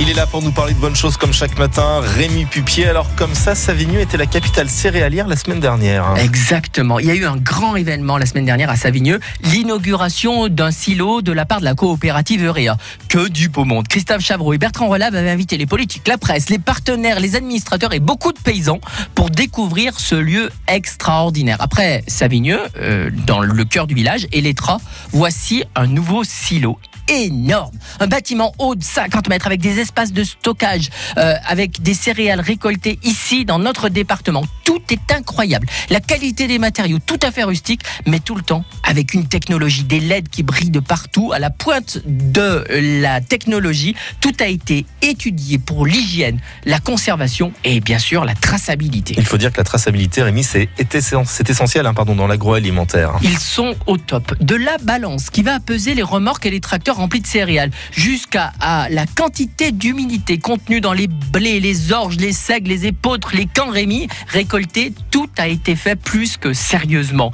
Il est là pour nous parler de bonnes choses comme chaque matin. Rémi Pupier. Alors comme ça, Savigneux était la capitale céréalière la semaine dernière. Exactement. Il y a eu un grand événement la semaine dernière à Savigneux, l'inauguration d'un silo de la part de la coopérative Eurea. Que du beau monde. Christophe Chavreau et Bertrand Relave avaient invité les politiques, la presse, les partenaires, les administrateurs et beaucoup de paysans pour découvrir ce lieu extraordinaire. Après Savigneux, euh, dans le cœur du village, et l'Etra, voici un nouveau silo énorme. Un bâtiment haut de 50 mètres avec des espaces de stockage, euh, avec des céréales récoltées ici dans notre département. Est incroyable. La qualité des matériaux, tout à fait rustique, mais tout le temps avec une technologie, des LED qui brillent de partout, à la pointe de la technologie. Tout a été étudié pour l'hygiène, la conservation et bien sûr la traçabilité. Il faut dire que la traçabilité, Rémi, c'est c'est essentiel hein, pardon, dans l'agroalimentaire. Ils sont au top. De la balance qui va peser les remorques et les tracteurs remplis de céréales, jusqu'à à la quantité d'humidité contenue dans les blés, les orges, les seigles, les épeautres, les camps Rémi récoltés, tout a été fait plus que sérieusement.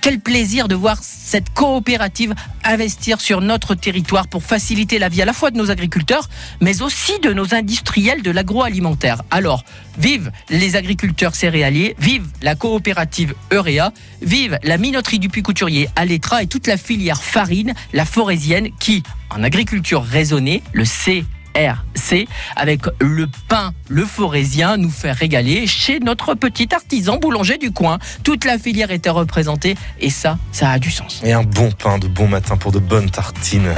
Quel plaisir de voir cette coopérative investir sur notre territoire pour faciliter la vie à la fois de nos agriculteurs, mais aussi de nos industriels de l'agroalimentaire. Alors, vive les agriculteurs céréaliers, vive la coopérative Eurea, vive la minoterie du Puy-Couturier à l'Etra et toute la filière farine, la forésienne, qui, en agriculture raisonnée, le C RC avec le pain, le forésien, nous fait régaler chez notre petit artisan boulanger du coin. Toute la filière était représentée et ça, ça a du sens. Et un bon pain de bon matin pour de bonnes tartines.